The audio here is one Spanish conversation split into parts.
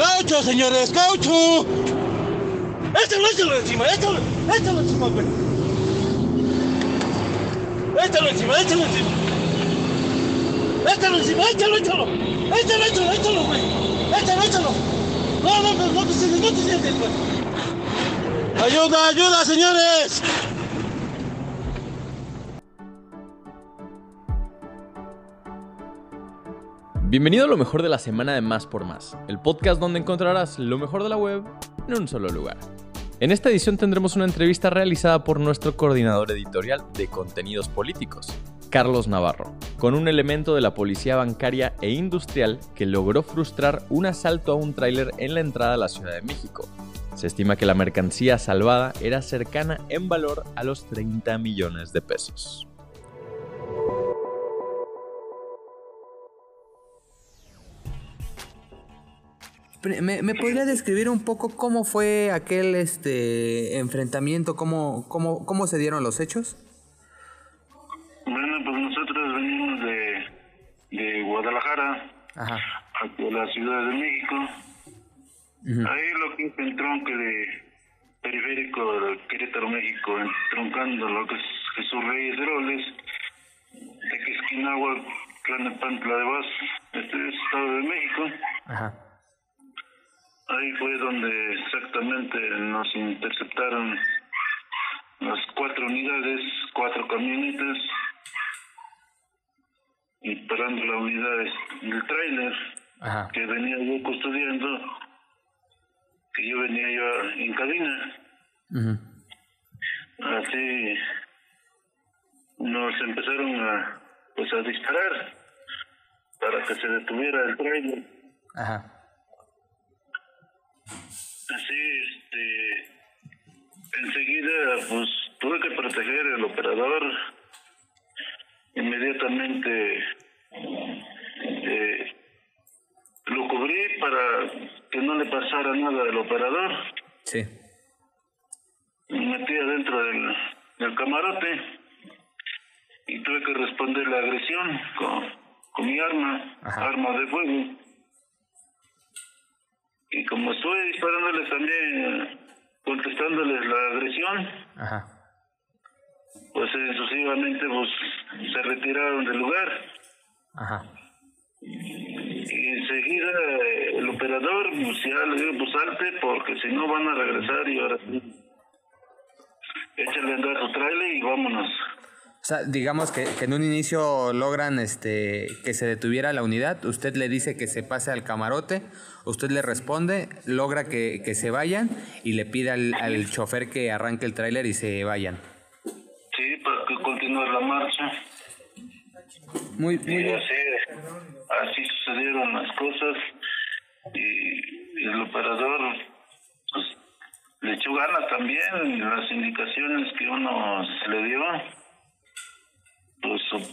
¡Caucho, señores! ¡Caucho! ¡Échalo, échalo encima! ¡Échalo, échalo encima, güey! ¡Échalo encima, échalo encima! ¡Échalo encima, échalo, échalo! ¡Échalo, échalo, échalo, güey! ¡Échalo, échalo! No, no, no, no te sientes, no te sientes, güey. ¡Ayuda, ayuda, señores! Bienvenido a lo mejor de la semana de Más por Más, el podcast donde encontrarás lo mejor de la web en un solo lugar. En esta edición tendremos una entrevista realizada por nuestro coordinador editorial de contenidos políticos, Carlos Navarro, con un elemento de la policía bancaria e industrial que logró frustrar un asalto a un tráiler en la entrada a la Ciudad de México. Se estima que la mercancía salvada era cercana en valor a los 30 millones de pesos. ¿Me, podría describir un poco cómo fue aquel este enfrentamiento, cómo, cómo, cómo se dieron los hechos? Bueno, pues nosotros venimos de, de Guadalajara Ajá. hacia la Ciudad de México. Ahí lo que es el tronque de periférico de Querétaro, México, troncando lo que es Jesús Reyes de Roles, de Quisquinagua, Tlanepantla de Vaz, este es Estado de México. Ajá Ahí fue donde exactamente nos interceptaron las cuatro unidades, cuatro camionetas, y parando la unidad del tráiler que venía yo custodiando, que yo venía yo en cabina. Así nos empezaron a pues a disparar para que se detuviera el tráiler. Ajá. Así, este, enseguida, pues tuve que proteger el operador. Inmediatamente eh, lo cubrí para que no le pasara nada al operador. Sí. Me metí adentro del, del camarote y tuve que responder la agresión con, con mi arma, arma de fuego y como estuve disparándoles también, contestándoles la agresión, Ajá. pues eh, sucesivamente pues, se retiraron del lugar. Ajá. Y enseguida eh, el operador pues, ya le digo, pues salte porque si no van a regresar y ahora sí. Échale a andar su trailer y vámonos. Sea, digamos que, que, en un inicio logran este que se detuviera la unidad, usted le dice que se pase al camarote, usted le responde, logra que, que se vayan y le pide al, al chofer que arranque el tráiler y se vayan. Sí, para que continúe la marcha. Muy, muy bien. Así, así sucedieron las cosas y el operador pues, le echó ganas también las indicaciones que uno se le dio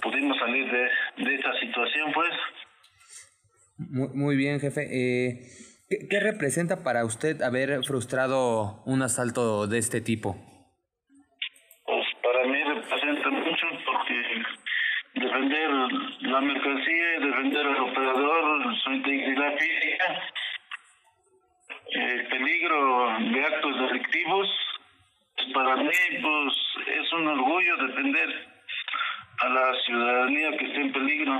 pudimos salir de, de esta situación, pues. Muy, muy bien, jefe. Eh, ¿qué, representa para usted haber frustrado un asalto de este tipo? Pues para mí representa mucho porque defender la mercancía, defender al operador, su integridad física, el peligro de actos delictivos, pues para mí pues es un orgullo defender a la ciudadanía que esté en peligro.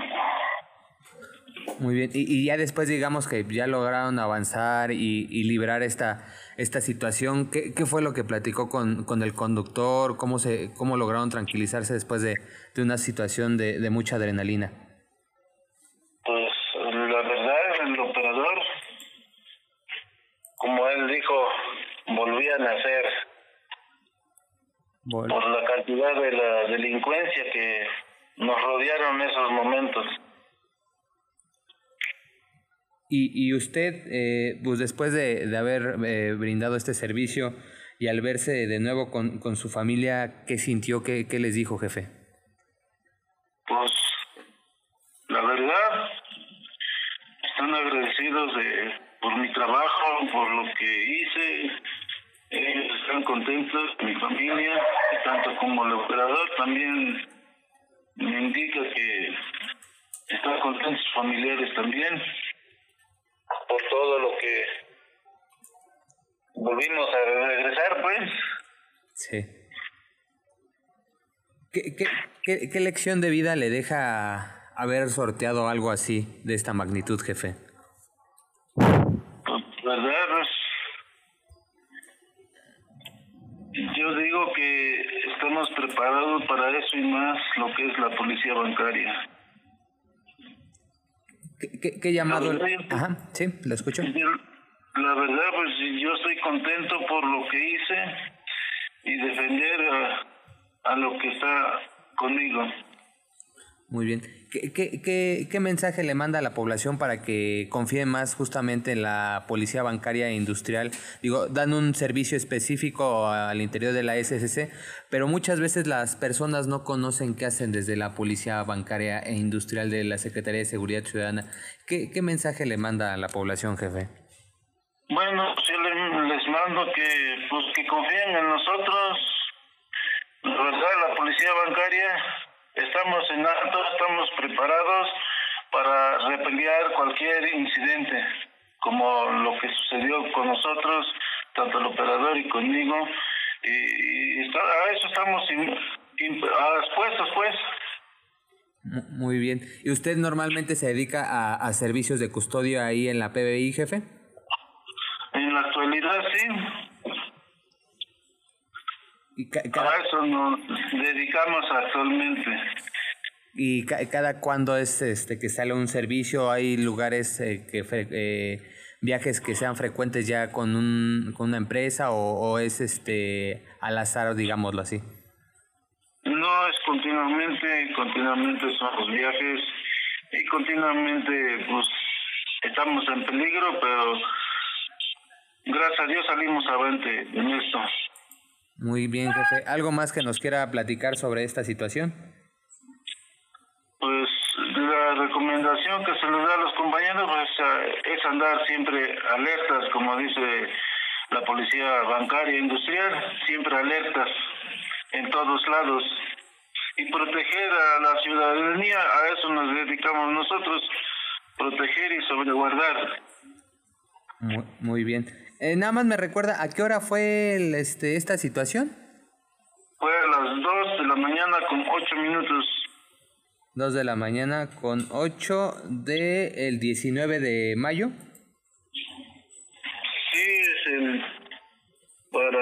Muy bien, y, ya después digamos que ya lograron avanzar y, y liberar esta, esta situación, ¿Qué, ¿qué, fue lo que platicó con, con el conductor? ¿Cómo, se, ¿Cómo lograron tranquilizarse después de, de una situación de, de mucha adrenalina? Pues la verdad, el operador, como él dijo, volvían a nacer por la cantidad de la delincuencia que nos rodearon en esos momentos. Y, y usted, eh, pues después de, de haber eh, brindado este servicio y al verse de nuevo con, con su familia, ¿qué sintió? ¿Qué, ¿Qué les dijo, jefe? Pues, la verdad, están agradecidos de, por mi trabajo, por lo que hice, ellos están contentos, mi familia, tanto como el operador también me indica que están contentos sus familiares también. por todo lo que volvimos a regresar, pues. Sí. ¿Qué, qué, qué, qué lección de vida le deja haber sorteado algo así, de esta magnitud, jefe? ¿Verdad? Pues, yo digo que estamos preparados para eso y más lo que es la policía bancaria. ¿Qué, qué, llamado? Ajá, sí, lo escucho. La verdad, pues yo estoy contento por lo que hice y defender a, a lo que está conmigo. Muy bien. ¿Qué, qué, qué, qué mensaje le manda a la población para que confíe más justamente en la policía bancaria e industrial? Digo, dan un servicio específico al interior de la SSC, pero muchas veces las personas no conocen qué hacen desde la policía bancaria e industrial de la Secretaría de Seguridad Ciudadana. ¿Qué, qué mensaje le manda a la población, jefe? Bueno, yo les mando que, pues, que confíen en nosotros. La policía bancaria Estamos en alto, estamos preparados para repeliar cualquier incidente, como lo que sucedió con nosotros, tanto el operador y conmigo. Y, a eso estamos expuestos, pues. Muy bien. ¿Y usted normalmente se dedica a, a servicios de custodia ahí en la PBI, jefe? En la actualidad, sí. Y A eso nos dedicamos actualmente. ¿Y cada cuándo es este que sale un servicio? ¿Hay lugares eh, que eh, viajes que sean frecuentes ya con, un, con una empresa o, es este al azar, digámoslo así? No, es continuamente, continuamente son los viajes y continuamente pues estamos en peligro, pero gracias a Dios salimos adelante en esto. Muy bien, jefe. ¿Algo más que nos quiera platicar sobre esta situación? Pues la recomendación que se les da a los compañeros pues, eh, es andar siempre alertas, como dice la policía bancaria e industrial, siempre alertas en todos lados y proteger a la ciudadanía, a eso nos dedicamos nosotros, proteger y sobreguardar. Muy, muy bien. Eh, nada más me recuerda, ¿a qué hora fue el, este, esta situación? Fue a las 2 de la mañana con 8 minutos. 2 de la mañana con 8 del el 19 de mayo. Sí, es el para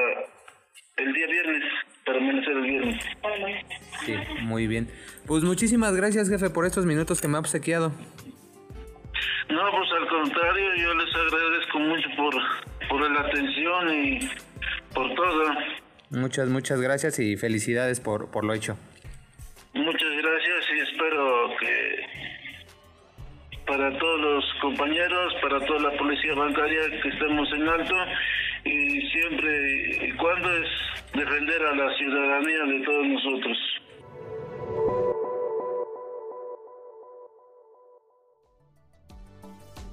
el día viernes, para amanecer el viernes. Sí, muy bien. Pues muchísimas gracias, jefe, por estos minutos que me ha obsequiado. No, pues al contrario, yo les agradezco mucho por por la atención y por todo. Muchas, muchas gracias y felicidades por, por lo hecho. Muchas gracias y espero que para todos los compañeros, para toda la policía bancaria que estemos en alto y siempre y cuando es defender a la ciudadanía de todos nosotros.